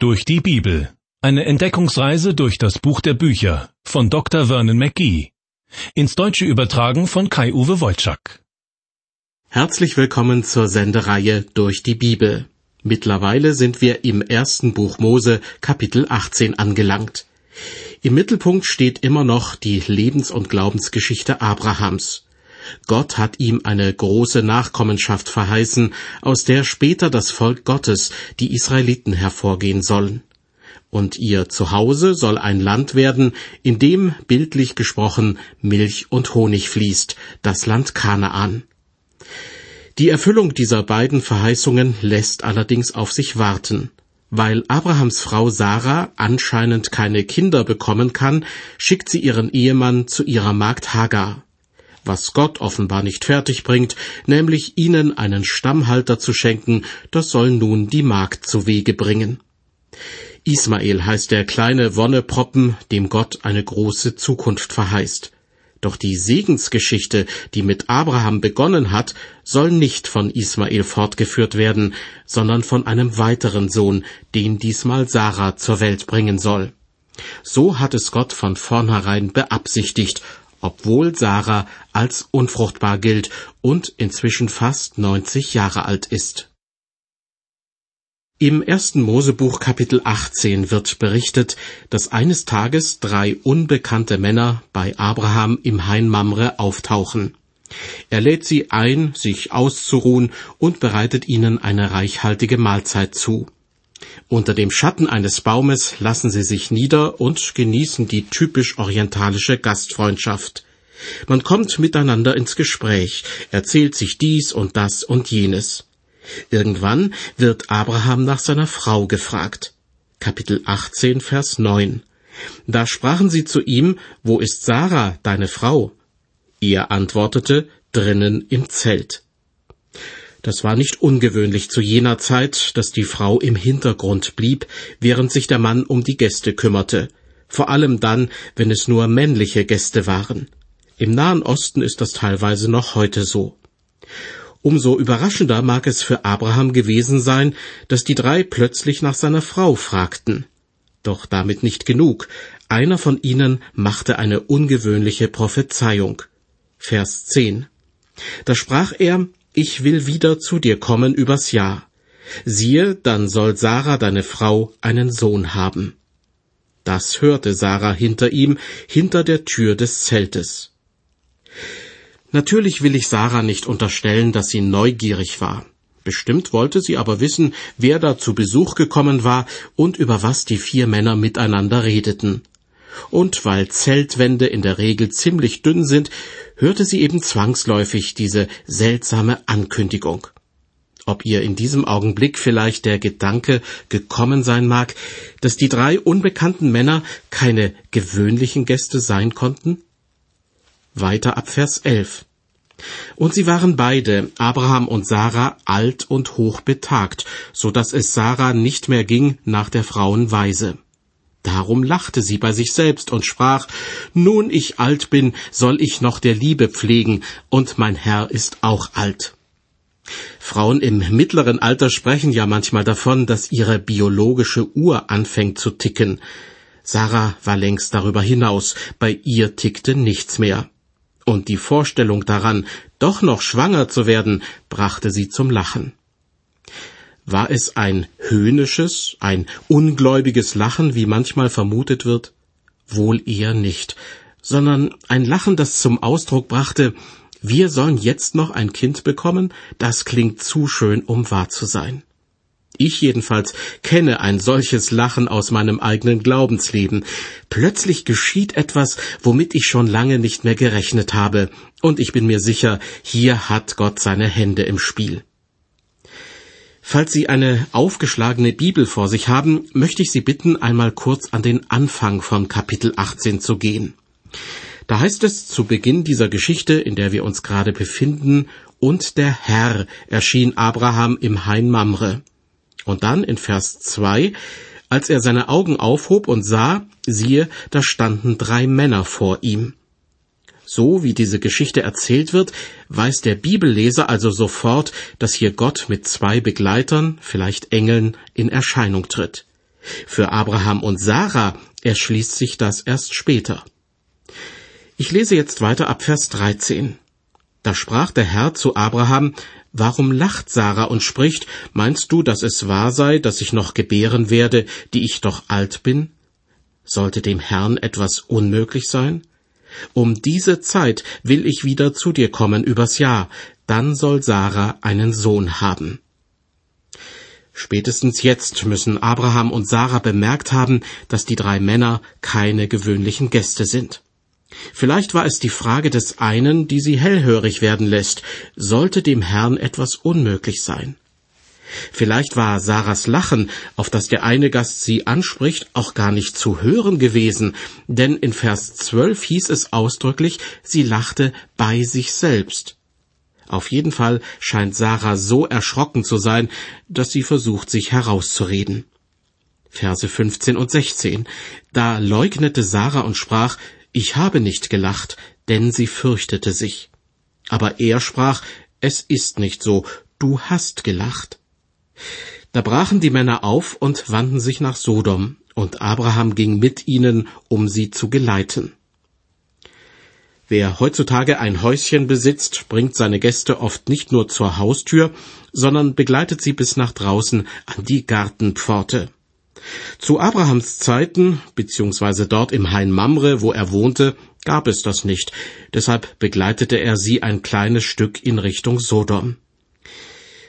Durch die Bibel. Eine Entdeckungsreise durch das Buch der Bücher von Dr. Vernon McGee. Ins Deutsche übertragen von Kai-Uwe Wolczak. Herzlich willkommen zur Sendereihe Durch die Bibel. Mittlerweile sind wir im ersten Buch Mose, Kapitel 18 angelangt. Im Mittelpunkt steht immer noch die Lebens- und Glaubensgeschichte Abrahams. Gott hat ihm eine große Nachkommenschaft verheißen, aus der später das Volk Gottes, die Israeliten, hervorgehen sollen. Und ihr Zuhause soll ein Land werden, in dem, bildlich gesprochen, Milch und Honig fließt, das Land Kanaan. Die Erfüllung dieser beiden Verheißungen lässt allerdings auf sich warten. Weil Abrahams Frau Sarah anscheinend keine Kinder bekommen kann, schickt sie ihren Ehemann zu ihrer Magd Hagar was Gott offenbar nicht fertig bringt, nämlich ihnen einen Stammhalter zu schenken, das soll nun die Magd zu Wege bringen. Ismael heißt der kleine Wonneproppen, dem Gott eine große Zukunft verheißt. Doch die Segensgeschichte, die mit Abraham begonnen hat, soll nicht von Ismael fortgeführt werden, sondern von einem weiteren Sohn, den diesmal Sarah zur Welt bringen soll. So hat es Gott von vornherein beabsichtigt, obwohl Sarah als unfruchtbar gilt und inzwischen fast 90 Jahre alt ist. Im ersten Mosebuch Kapitel 18 wird berichtet, dass eines Tages drei unbekannte Männer bei Abraham im Hain Mamre auftauchen. Er lädt sie ein, sich auszuruhen und bereitet ihnen eine reichhaltige Mahlzeit zu. Unter dem Schatten eines Baumes lassen sie sich nieder und genießen die typisch orientalische Gastfreundschaft. Man kommt miteinander ins Gespräch, erzählt sich dies und das und jenes. Irgendwann wird Abraham nach seiner Frau gefragt. Kapitel 18, Vers 9. Da sprachen sie zu ihm, Wo ist Sarah, deine Frau? Er antwortete, Drinnen im Zelt. Das war nicht ungewöhnlich zu jener Zeit, dass die Frau im Hintergrund blieb, während sich der Mann um die Gäste kümmerte, vor allem dann, wenn es nur männliche Gäste waren. Im Nahen Osten ist das teilweise noch heute so. Umso überraschender mag es für Abraham gewesen sein, dass die drei plötzlich nach seiner Frau fragten. Doch damit nicht genug. Einer von ihnen machte eine ungewöhnliche Prophezeiung. Vers 10. Da sprach er, ich will wieder zu dir kommen übers Jahr. Siehe, dann soll Sarah deine Frau einen Sohn haben. Das hörte Sarah hinter ihm, hinter der Tür des Zeltes. Natürlich will ich Sarah nicht unterstellen, dass sie neugierig war. Bestimmt wollte sie aber wissen, wer da zu Besuch gekommen war und über was die vier Männer miteinander redeten. Und weil Zeltwände in der Regel ziemlich dünn sind, hörte sie eben zwangsläufig diese seltsame Ankündigung. Ob ihr in diesem Augenblick vielleicht der Gedanke gekommen sein mag, dass die drei unbekannten Männer keine gewöhnlichen Gäste sein konnten? Weiter ab Vers 11. Und sie waren beide, Abraham und Sarah, alt und hoch betagt, so dass es Sarah nicht mehr ging nach der Frauen Weise. Darum lachte sie bei sich selbst und sprach, Nun ich alt bin, soll ich noch der Liebe pflegen, und mein Herr ist auch alt. Frauen im mittleren Alter sprechen ja manchmal davon, dass ihre biologische Uhr anfängt zu ticken. Sarah war längst darüber hinaus, bei ihr tickte nichts mehr und die Vorstellung daran, doch noch schwanger zu werden, brachte sie zum Lachen. War es ein höhnisches, ein ungläubiges Lachen, wie manchmal vermutet wird? Wohl eher nicht, sondern ein Lachen, das zum Ausdruck brachte, wir sollen jetzt noch ein Kind bekommen, das klingt zu schön, um wahr zu sein. Ich jedenfalls kenne ein solches Lachen aus meinem eigenen Glaubensleben. Plötzlich geschieht etwas, womit ich schon lange nicht mehr gerechnet habe, und ich bin mir sicher, hier hat Gott seine Hände im Spiel. Falls Sie eine aufgeschlagene Bibel vor sich haben, möchte ich Sie bitten, einmal kurz an den Anfang von Kapitel 18 zu gehen. Da heißt es zu Beginn dieser Geschichte, in der wir uns gerade befinden, und der Herr erschien Abraham im Hain Mamre. Und dann in Vers 2, als er seine Augen aufhob und sah, siehe, da standen drei Männer vor ihm. So wie diese Geschichte erzählt wird, weiß der Bibelleser also sofort, dass hier Gott mit zwei Begleitern, vielleicht Engeln, in Erscheinung tritt. Für Abraham und Sarah erschließt sich das erst später. Ich lese jetzt weiter ab Vers 13. Da sprach der Herr zu Abraham, Warum lacht Sarah und spricht, meinst du, dass es wahr sei, dass ich noch gebären werde, die ich doch alt bin? Sollte dem Herrn etwas unmöglich sein? Um diese Zeit will ich wieder zu dir kommen übers Jahr, dann soll Sarah einen Sohn haben. Spätestens jetzt müssen Abraham und Sarah bemerkt haben, dass die drei Männer keine gewöhnlichen Gäste sind. Vielleicht war es die Frage des einen, die sie hellhörig werden lässt, sollte dem Herrn etwas unmöglich sein. Vielleicht war Sarahs Lachen, auf das der eine Gast sie anspricht, auch gar nicht zu hören gewesen, denn in Vers 12 hieß es ausdrücklich, sie lachte bei sich selbst. Auf jeden Fall scheint Sarah so erschrocken zu sein, dass sie versucht, sich herauszureden. Verse 15 und 16. Da leugnete Sarah und sprach, ich habe nicht gelacht, denn sie fürchtete sich. Aber er sprach, es ist nicht so, du hast gelacht. Da brachen die Männer auf und wandten sich nach Sodom, und Abraham ging mit ihnen, um sie zu geleiten. Wer heutzutage ein Häuschen besitzt, bringt seine Gäste oft nicht nur zur Haustür, sondern begleitet sie bis nach draußen an die Gartenpforte. Zu Abrahams Zeiten, beziehungsweise dort im Hain Mamre, wo er wohnte, gab es das nicht, deshalb begleitete er sie ein kleines Stück in Richtung Sodom.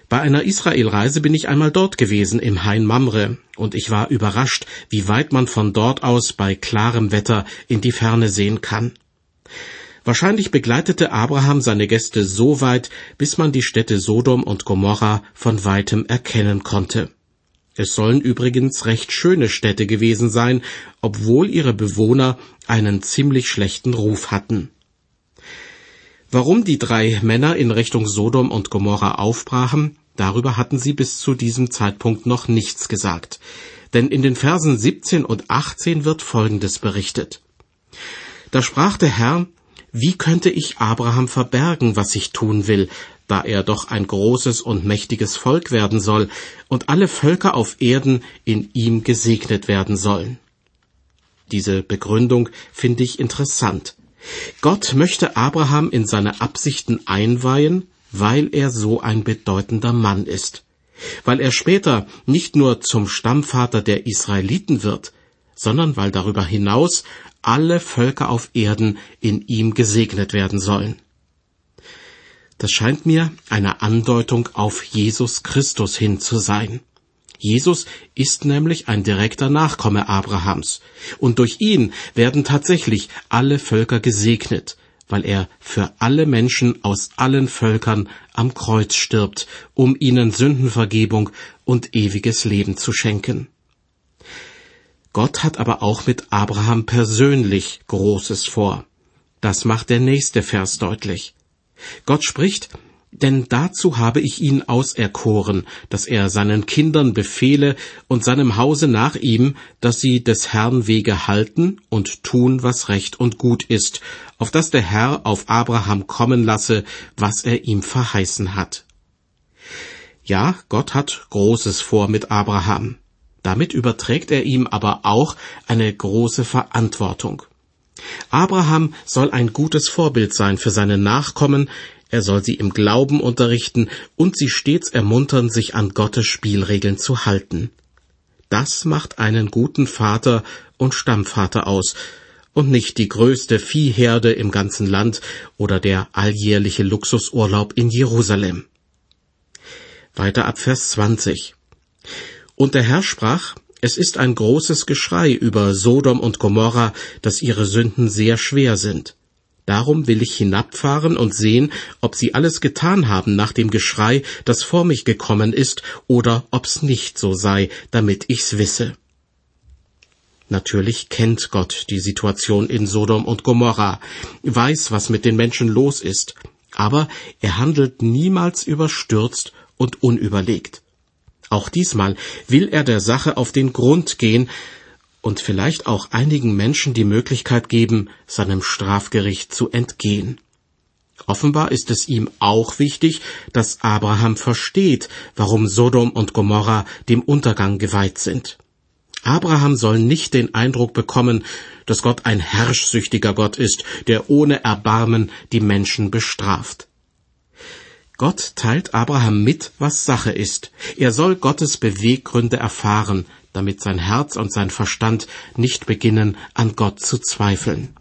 Bei einer Israelreise bin ich einmal dort gewesen, im Hain Mamre, und ich war überrascht, wie weit man von dort aus bei klarem Wetter in die Ferne sehen kann. Wahrscheinlich begleitete Abraham seine Gäste so weit, bis man die Städte Sodom und Gomorra von weitem erkennen konnte. Es sollen übrigens recht schöne Städte gewesen sein, obwohl ihre Bewohner einen ziemlich schlechten Ruf hatten. Warum die drei Männer in Richtung Sodom und Gomorra aufbrachen, darüber hatten sie bis zu diesem Zeitpunkt noch nichts gesagt. Denn in den Versen 17 und 18 wird Folgendes berichtet. Da sprach der Herr, wie könnte ich Abraham verbergen, was ich tun will, da er doch ein großes und mächtiges Volk werden soll und alle Völker auf Erden in ihm gesegnet werden sollen. Diese Begründung finde ich interessant. Gott möchte Abraham in seine Absichten einweihen, weil er so ein bedeutender Mann ist, weil er später nicht nur zum Stammvater der Israeliten wird, sondern weil darüber hinaus alle Völker auf Erden in ihm gesegnet werden sollen. Das scheint mir eine Andeutung auf Jesus Christus hin zu sein. Jesus ist nämlich ein direkter Nachkomme Abrahams, und durch ihn werden tatsächlich alle Völker gesegnet, weil er für alle Menschen aus allen Völkern am Kreuz stirbt, um ihnen Sündenvergebung und ewiges Leben zu schenken. Gott hat aber auch mit Abraham persönlich Großes vor. Das macht der nächste Vers deutlich. Gott spricht, denn dazu habe ich ihn auserkoren, dass er seinen Kindern befehle und seinem Hause nach ihm, dass sie des Herrn Wege halten und tun, was recht und gut ist, auf dass der Herr auf Abraham kommen lasse, was er ihm verheißen hat. Ja, Gott hat Großes vor mit Abraham. Damit überträgt er ihm aber auch eine große Verantwortung. Abraham soll ein gutes Vorbild sein für seine Nachkommen, er soll sie im Glauben unterrichten und sie stets ermuntern, sich an Gottes Spielregeln zu halten. Das macht einen guten Vater und Stammvater aus, und nicht die größte Viehherde im ganzen Land oder der alljährliche Luxusurlaub in Jerusalem. Weiter ab Vers 20. Und der Herr sprach, es ist ein großes Geschrei über Sodom und Gomorra, dass ihre Sünden sehr schwer sind. Darum will ich hinabfahren und sehen, ob sie alles getan haben nach dem Geschrei, das vor mich gekommen ist, oder ob's nicht so sei, damit ich's wisse. Natürlich kennt Gott die Situation in Sodom und Gomorra, weiß, was mit den Menschen los ist, aber er handelt niemals überstürzt und unüberlegt. Auch diesmal will er der Sache auf den Grund gehen und vielleicht auch einigen Menschen die Möglichkeit geben, seinem Strafgericht zu entgehen. Offenbar ist es ihm auch wichtig, dass Abraham versteht, warum Sodom und Gomorra dem Untergang geweiht sind. Abraham soll nicht den Eindruck bekommen, dass Gott ein herrschsüchtiger Gott ist, der ohne Erbarmen die Menschen bestraft. Gott teilt Abraham mit, was Sache ist. Er soll Gottes Beweggründe erfahren, damit sein Herz und sein Verstand nicht beginnen, an Gott zu zweifeln.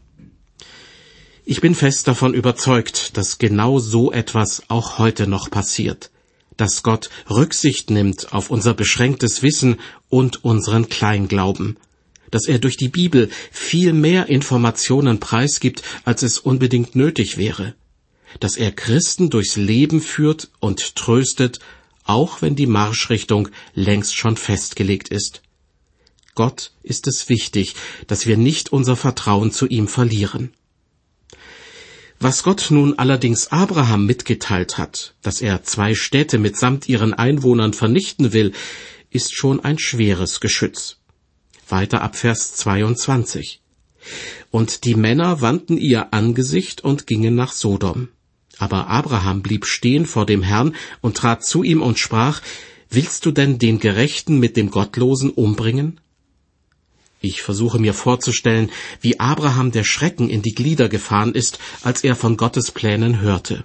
Ich bin fest davon überzeugt, dass genau so etwas auch heute noch passiert, dass Gott Rücksicht nimmt auf unser beschränktes Wissen und unseren Kleinglauben, dass er durch die Bibel viel mehr Informationen preisgibt, als es unbedingt nötig wäre, dass er Christen durchs Leben führt und tröstet, auch wenn die Marschrichtung längst schon festgelegt ist. Gott ist es wichtig, dass wir nicht unser Vertrauen zu ihm verlieren. Was Gott nun allerdings Abraham mitgeteilt hat, dass er zwei Städte mitsamt ihren Einwohnern vernichten will, ist schon ein schweres Geschütz. Weiter ab Vers 22. Und die Männer wandten ihr Angesicht und gingen nach Sodom. Aber Abraham blieb stehen vor dem Herrn und trat zu ihm und sprach, Willst du denn den Gerechten mit dem Gottlosen umbringen? Ich versuche mir vorzustellen, wie Abraham der Schrecken in die Glieder gefahren ist, als er von Gottes Plänen hörte.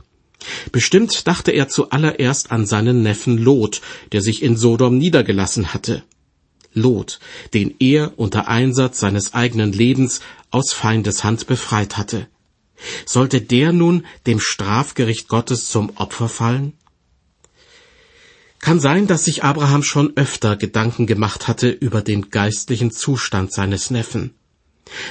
Bestimmt dachte er zuallererst an seinen Neffen Lot, der sich in Sodom niedergelassen hatte. Lot, den er unter Einsatz seines eigenen Lebens aus Feindes Hand befreit hatte. Sollte der nun dem Strafgericht Gottes zum Opfer fallen? Kann sein, dass sich Abraham schon öfter Gedanken gemacht hatte über den geistlichen Zustand seines Neffen.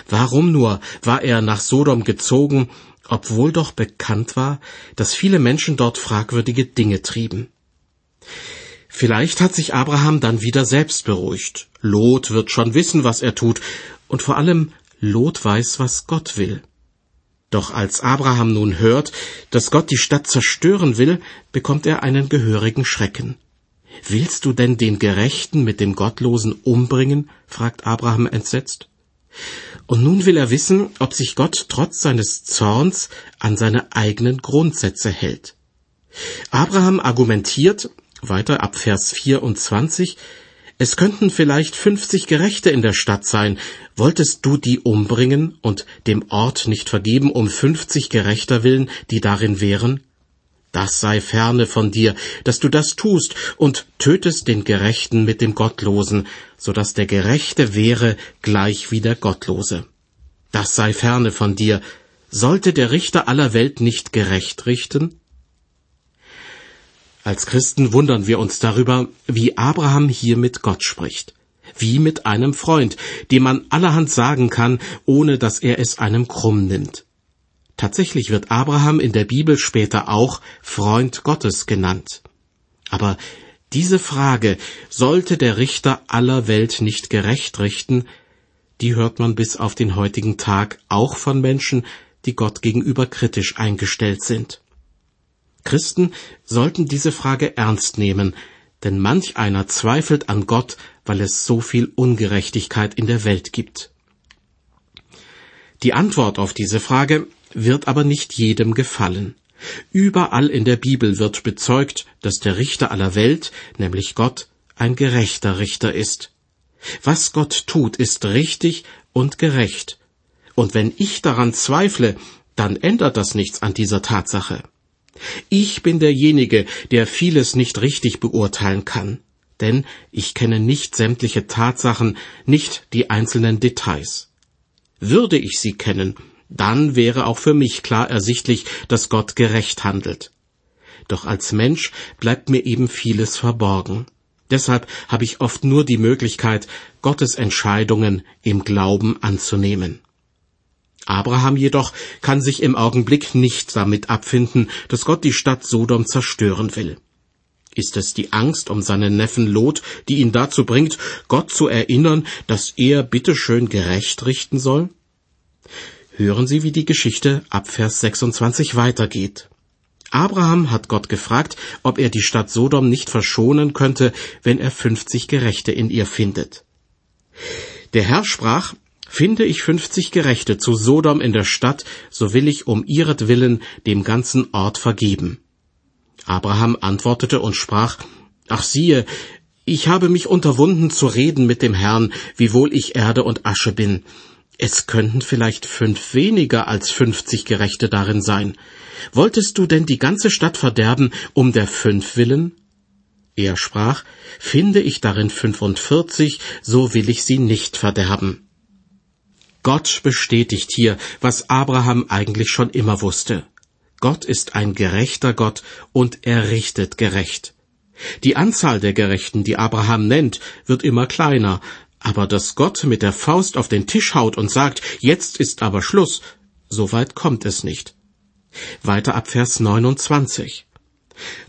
Warum nur war er nach Sodom gezogen, obwohl doch bekannt war, dass viele Menschen dort fragwürdige Dinge trieben? Vielleicht hat sich Abraham dann wieder selbst beruhigt. Lot wird schon wissen, was er tut, und vor allem Lot weiß, was Gott will. Doch als Abraham nun hört, dass Gott die Stadt zerstören will, bekommt er einen gehörigen Schrecken. Willst du denn den Gerechten mit dem Gottlosen umbringen? fragt Abraham entsetzt. Und nun will er wissen, ob sich Gott trotz seines Zorns an seine eigenen Grundsätze hält. Abraham argumentiert, weiter ab Vers 24, es könnten vielleicht fünfzig Gerechte in der Stadt sein. Wolltest du die umbringen und dem Ort nicht vergeben um fünfzig Gerechter willen, die darin wären? Das sei ferne von dir, dass du das tust und tötest den Gerechten mit dem Gottlosen, so dass der Gerechte wäre gleich wie der Gottlose. Das sei ferne von dir. Sollte der Richter aller Welt nicht gerecht richten? Als Christen wundern wir uns darüber, wie Abraham hier mit Gott spricht, wie mit einem Freund, dem man allerhand sagen kann, ohne dass er es einem krumm nimmt. Tatsächlich wird Abraham in der Bibel später auch Freund Gottes genannt. Aber diese Frage, sollte der Richter aller Welt nicht gerecht richten, die hört man bis auf den heutigen Tag auch von Menschen, die Gott gegenüber kritisch eingestellt sind. Christen sollten diese Frage ernst nehmen, denn manch einer zweifelt an Gott, weil es so viel Ungerechtigkeit in der Welt gibt. Die Antwort auf diese Frage wird aber nicht jedem gefallen. Überall in der Bibel wird bezeugt, dass der Richter aller Welt, nämlich Gott, ein gerechter Richter ist. Was Gott tut, ist richtig und gerecht. Und wenn ich daran zweifle, dann ändert das nichts an dieser Tatsache. Ich bin derjenige, der vieles nicht richtig beurteilen kann, denn ich kenne nicht sämtliche Tatsachen, nicht die einzelnen Details. Würde ich sie kennen, dann wäre auch für mich klar ersichtlich, dass Gott gerecht handelt. Doch als Mensch bleibt mir eben vieles verborgen. Deshalb habe ich oft nur die Möglichkeit, Gottes Entscheidungen im Glauben anzunehmen. Abraham jedoch kann sich im Augenblick nicht damit abfinden, dass Gott die Stadt Sodom zerstören will. Ist es die Angst um seinen Neffen Lot, die ihn dazu bringt, Gott zu erinnern, dass er bitteschön gerecht richten soll? Hören Sie, wie die Geschichte ab Vers 26 weitergeht. Abraham hat Gott gefragt, ob er die Stadt Sodom nicht verschonen könnte, wenn er fünfzig Gerechte in ihr findet. Der Herr sprach, Finde ich fünfzig Gerechte zu Sodom in der Stadt, so will ich um ihretwillen dem ganzen Ort vergeben. Abraham antwortete und sprach, Ach siehe, Ich habe mich unterwunden zu reden mit dem Herrn, wiewohl ich Erde und Asche bin. Es könnten vielleicht fünf weniger als fünfzig Gerechte darin sein. Wolltest du denn die ganze Stadt verderben um der fünf willen? Er sprach, finde ich darin fünfundvierzig, so will ich sie nicht verderben. Gott bestätigt hier, was Abraham eigentlich schon immer wusste. Gott ist ein gerechter Gott und er richtet gerecht. Die Anzahl der Gerechten, die Abraham nennt, wird immer kleiner, aber dass Gott mit der Faust auf den Tisch haut und sagt, jetzt ist aber Schluss, so weit kommt es nicht. Weiter ab Vers 29.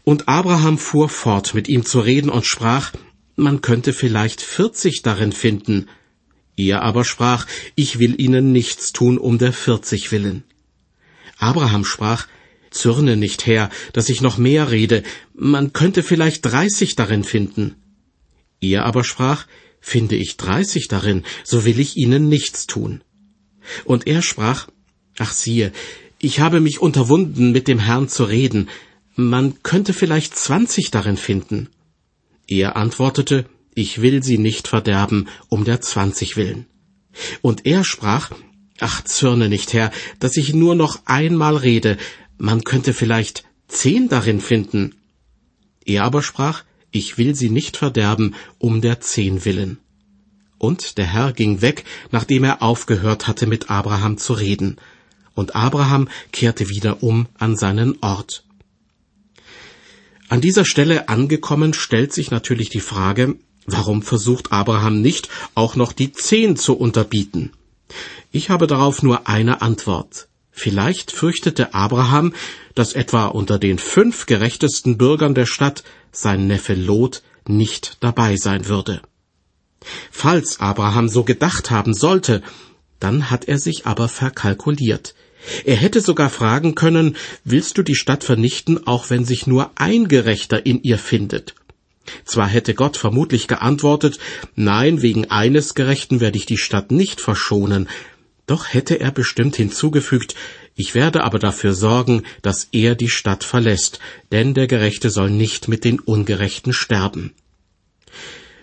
Und Abraham fuhr fort, mit ihm zu reden und sprach, man könnte vielleicht vierzig darin finden. Er aber sprach, ich will ihnen nichts tun um der vierzig willen. Abraham sprach, Zürne nicht, Herr, dass ich noch mehr rede, man könnte vielleicht dreißig darin finden. Er aber sprach, finde ich dreißig darin, so will ich ihnen nichts tun. Und er sprach, ach siehe, ich habe mich unterwunden, mit dem Herrn zu reden, man könnte vielleicht zwanzig darin finden. Er antwortete, ich will sie nicht verderben, um der zwanzig willen. Und er sprach, ach zürne nicht, Herr, dass ich nur noch einmal rede, man könnte vielleicht zehn darin finden. Er aber sprach, ich will sie nicht verderben, um der zehn willen. Und der Herr ging weg, nachdem er aufgehört hatte, mit Abraham zu reden. Und Abraham kehrte wieder um an seinen Ort. An dieser Stelle angekommen stellt sich natürlich die Frage, warum versucht Abraham nicht auch noch die zehn zu unterbieten? Ich habe darauf nur eine Antwort. Vielleicht fürchtete Abraham, dass etwa unter den fünf gerechtesten Bürgern der Stadt sein Neffe Lot nicht dabei sein würde. Falls Abraham so gedacht haben sollte, dann hat er sich aber verkalkuliert. Er hätte sogar fragen können, willst du die Stadt vernichten, auch wenn sich nur ein Gerechter in ihr findet? Zwar hätte Gott vermutlich geantwortet, nein, wegen eines Gerechten werde ich die Stadt nicht verschonen, doch hätte er bestimmt hinzugefügt, ich werde aber dafür sorgen, dass er die Stadt verlässt, denn der Gerechte soll nicht mit den Ungerechten sterben.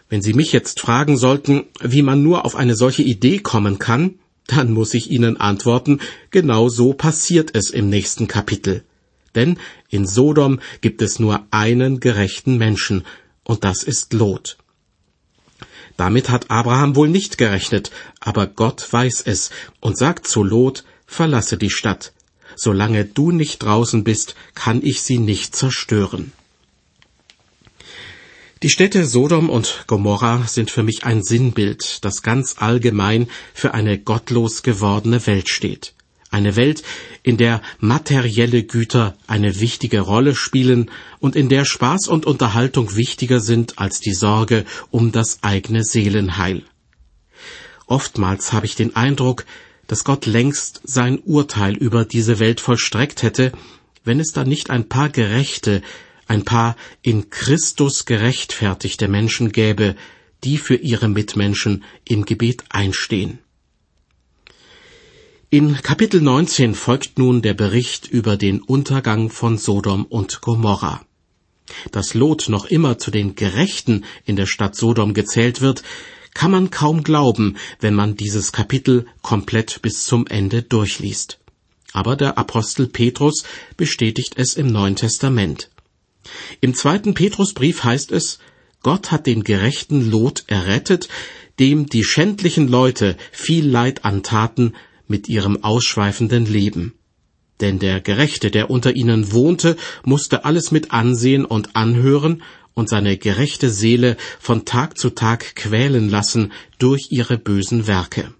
Wenn Sie mich jetzt fragen sollten, wie man nur auf eine solche Idee kommen kann, dann muss ich Ihnen antworten, genau so passiert es im nächsten Kapitel. Denn in Sodom gibt es nur einen gerechten Menschen, und das ist Lot. Damit hat Abraham wohl nicht gerechnet, aber Gott weiß es und sagt zu Lot, verlasse die Stadt. Solange du nicht draußen bist, kann ich sie nicht zerstören. Die Städte Sodom und Gomorra sind für mich ein Sinnbild, das ganz allgemein für eine gottlos gewordene Welt steht. Eine Welt, in der materielle Güter eine wichtige Rolle spielen und in der Spaß und Unterhaltung wichtiger sind als die Sorge um das eigene Seelenheil. Oftmals habe ich den Eindruck, dass Gott längst sein Urteil über diese Welt vollstreckt hätte, wenn es da nicht ein paar gerechte, ein paar in Christus gerechtfertigte Menschen gäbe, die für ihre Mitmenschen im Gebet einstehen. In Kapitel 19 folgt nun der Bericht über den Untergang von Sodom und Gomorra. Dass Lot noch immer zu den Gerechten in der Stadt Sodom gezählt wird, kann man kaum glauben, wenn man dieses Kapitel komplett bis zum Ende durchliest. Aber der Apostel Petrus bestätigt es im Neuen Testament. Im zweiten Petrusbrief heißt es, Gott hat den gerechten Lot errettet, dem die schändlichen Leute viel Leid antaten, mit ihrem ausschweifenden Leben. Denn der Gerechte, der unter ihnen wohnte, musste alles mit ansehen und anhören und seine gerechte Seele von Tag zu Tag quälen lassen durch ihre bösen Werke.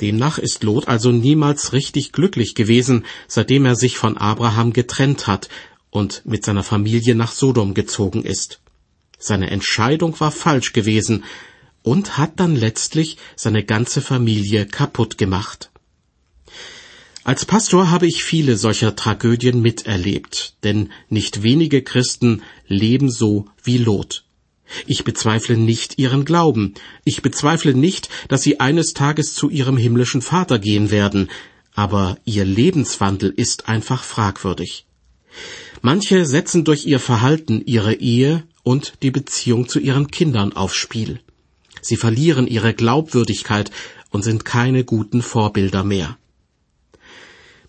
Demnach ist Lot also niemals richtig glücklich gewesen, seitdem er sich von Abraham getrennt hat und mit seiner Familie nach Sodom gezogen ist. Seine Entscheidung war falsch gewesen, und hat dann letztlich seine ganze Familie kaputt gemacht. Als Pastor habe ich viele solcher Tragödien miterlebt, denn nicht wenige Christen leben so wie Lot. Ich bezweifle nicht ihren Glauben, ich bezweifle nicht, dass sie eines Tages zu ihrem himmlischen Vater gehen werden, aber ihr Lebenswandel ist einfach fragwürdig. Manche setzen durch ihr Verhalten ihre Ehe und die Beziehung zu ihren Kindern aufs Spiel. Sie verlieren ihre Glaubwürdigkeit und sind keine guten Vorbilder mehr.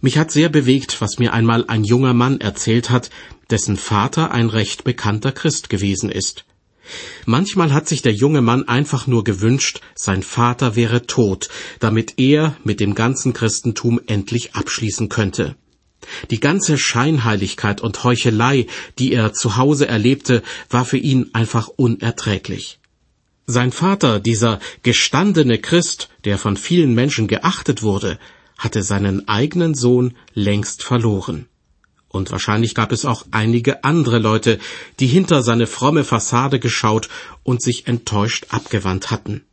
Mich hat sehr bewegt, was mir einmal ein junger Mann erzählt hat, dessen Vater ein recht bekannter Christ gewesen ist. Manchmal hat sich der junge Mann einfach nur gewünscht, sein Vater wäre tot, damit er mit dem ganzen Christentum endlich abschließen könnte. Die ganze Scheinheiligkeit und Heuchelei, die er zu Hause erlebte, war für ihn einfach unerträglich. Sein Vater, dieser gestandene Christ, der von vielen Menschen geachtet wurde, hatte seinen eigenen Sohn längst verloren. Und wahrscheinlich gab es auch einige andere Leute, die hinter seine fromme Fassade geschaut und sich enttäuscht abgewandt hatten.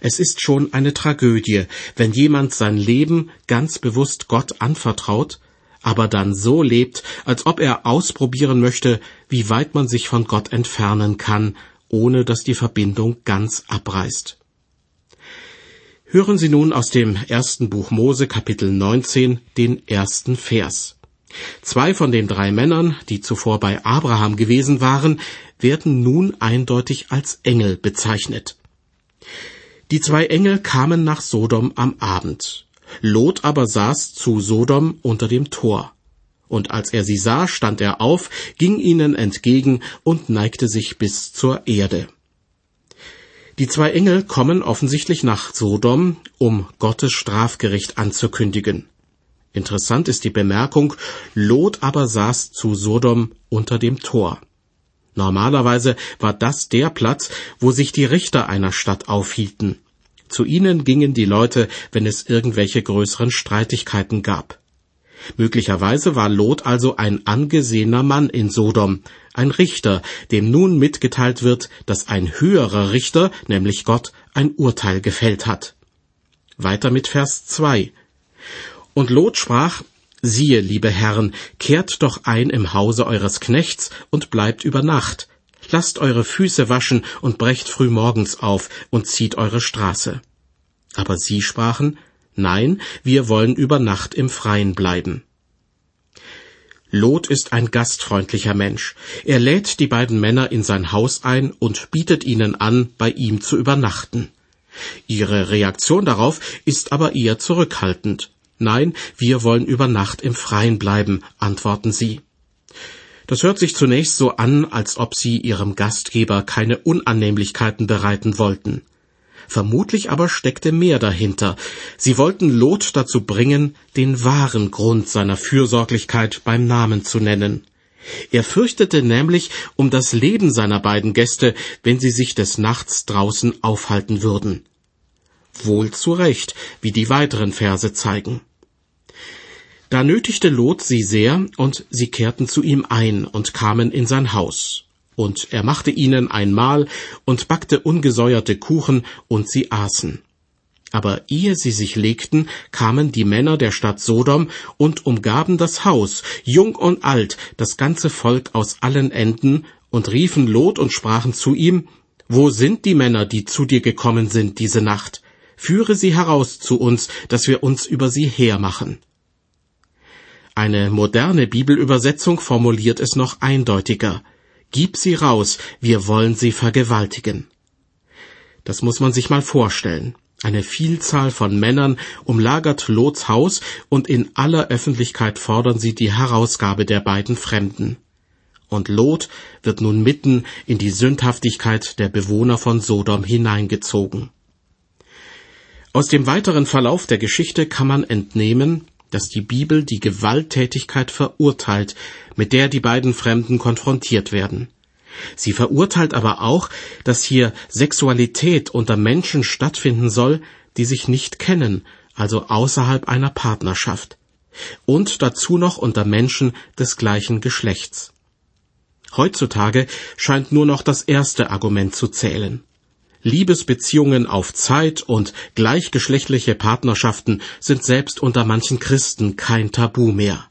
Es ist schon eine Tragödie, wenn jemand sein Leben ganz bewusst Gott anvertraut, aber dann so lebt, als ob er ausprobieren möchte, wie weit man sich von Gott entfernen kann, ohne dass die Verbindung ganz abreißt. Hören Sie nun aus dem ersten Buch Mose Kapitel 19 den ersten Vers. Zwei von den drei Männern, die zuvor bei Abraham gewesen waren, werden nun eindeutig als Engel bezeichnet. Die zwei Engel kamen nach Sodom am Abend. Lot aber saß zu Sodom unter dem Tor. Und als er sie sah, stand er auf, ging ihnen entgegen und neigte sich bis zur Erde. Die zwei Engel kommen offensichtlich nach Sodom, um Gottes Strafgericht anzukündigen. Interessant ist die Bemerkung, Lot aber saß zu Sodom unter dem Tor. Normalerweise war das der Platz, wo sich die Richter einer Stadt aufhielten. Zu ihnen gingen die Leute, wenn es irgendwelche größeren Streitigkeiten gab. Möglicherweise war Lot also ein angesehener Mann in Sodom, ein Richter, dem nun mitgeteilt wird, dass ein höherer Richter, nämlich Gott, ein Urteil gefällt hat. Weiter mit Vers 2. Und Lot sprach, Siehe, liebe Herren, kehrt doch ein im Hause eures Knechts und bleibt über Nacht. Lasst eure Füße waschen und brecht frühmorgens auf und zieht eure Straße. Aber sie sprachen, Nein, wir wollen über Nacht im Freien bleiben. Lot ist ein gastfreundlicher Mensch. Er lädt die beiden Männer in sein Haus ein und bietet ihnen an, bei ihm zu übernachten. Ihre Reaktion darauf ist aber eher zurückhaltend. Nein, wir wollen über Nacht im Freien bleiben, antworten sie. Das hört sich zunächst so an, als ob sie ihrem Gastgeber keine Unannehmlichkeiten bereiten wollten. Vermutlich aber steckte mehr dahinter. Sie wollten Lot dazu bringen, den wahren Grund seiner Fürsorglichkeit beim Namen zu nennen. Er fürchtete nämlich um das Leben seiner beiden Gäste, wenn sie sich des Nachts draußen aufhalten würden. Wohl zu Recht, wie die weiteren Verse zeigen. Da nötigte Lot sie sehr, und sie kehrten zu ihm ein und kamen in sein Haus und er machte ihnen ein Mahl und backte ungesäuerte Kuchen, und sie aßen. Aber ehe sie sich legten, kamen die Männer der Stadt Sodom und umgaben das Haus, jung und alt, das ganze Volk aus allen Enden, und riefen Lot und sprachen zu ihm, Wo sind die Männer, die zu dir gekommen sind diese Nacht? Führe sie heraus zu uns, dass wir uns über sie hermachen. Eine moderne Bibelübersetzung formuliert es noch eindeutiger. Gib sie raus, wir wollen sie vergewaltigen. Das muss man sich mal vorstellen. Eine Vielzahl von Männern umlagert Lots Haus und in aller Öffentlichkeit fordern sie die Herausgabe der beiden Fremden. Und Lot wird nun mitten in die Sündhaftigkeit der Bewohner von Sodom hineingezogen. Aus dem weiteren Verlauf der Geschichte kann man entnehmen, dass die Bibel die Gewalttätigkeit verurteilt, mit der die beiden Fremden konfrontiert werden. Sie verurteilt aber auch, dass hier Sexualität unter Menschen stattfinden soll, die sich nicht kennen, also außerhalb einer Partnerschaft. Und dazu noch unter Menschen des gleichen Geschlechts. Heutzutage scheint nur noch das erste Argument zu zählen. Liebesbeziehungen auf Zeit und gleichgeschlechtliche Partnerschaften sind selbst unter manchen Christen kein Tabu mehr.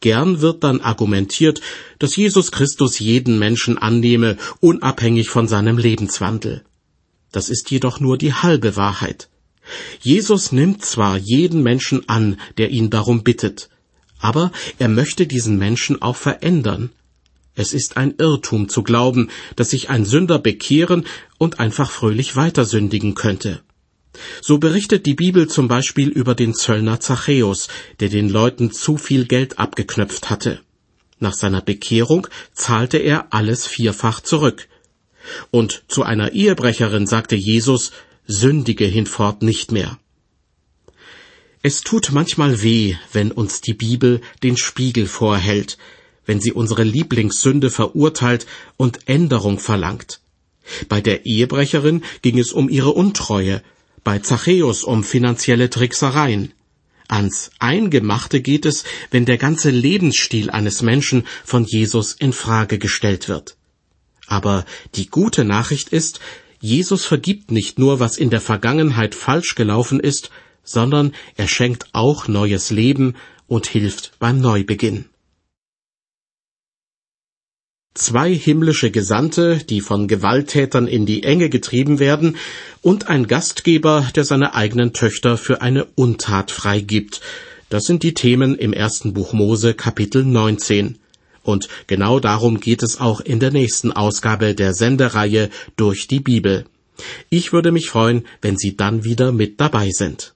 Gern wird dann argumentiert, dass Jesus Christus jeden Menschen annehme, unabhängig von seinem Lebenswandel. Das ist jedoch nur die halbe Wahrheit. Jesus nimmt zwar jeden Menschen an, der ihn darum bittet, Aber er möchte diesen Menschen auch verändern. Es ist ein Irrtum zu glauben, dass sich ein Sünder bekehren und einfach fröhlich weitersündigen könnte. So berichtet die Bibel zum Beispiel über den Zöllner Zachäus, der den Leuten zu viel Geld abgeknöpft hatte. Nach seiner Bekehrung zahlte er alles vierfach zurück. Und zu einer Ehebrecherin sagte Jesus, sündige hinfort nicht mehr. Es tut manchmal weh, wenn uns die Bibel den Spiegel vorhält, wenn sie unsere Lieblingssünde verurteilt und Änderung verlangt. Bei der Ehebrecherin ging es um ihre Untreue, bei Zachäus um finanzielle Tricksereien. Ans Eingemachte geht es, wenn der ganze Lebensstil eines Menschen von Jesus in Frage gestellt wird. Aber die gute Nachricht ist, Jesus vergibt nicht nur, was in der Vergangenheit falsch gelaufen ist, sondern er schenkt auch neues Leben und hilft beim Neubeginn. Zwei himmlische Gesandte, die von Gewalttätern in die Enge getrieben werden, und ein Gastgeber, der seine eigenen Töchter für eine Untat freigibt. Das sind die Themen im ersten Buch Mose Kapitel 19. Und genau darum geht es auch in der nächsten Ausgabe der Sendereihe durch die Bibel. Ich würde mich freuen, wenn Sie dann wieder mit dabei sind.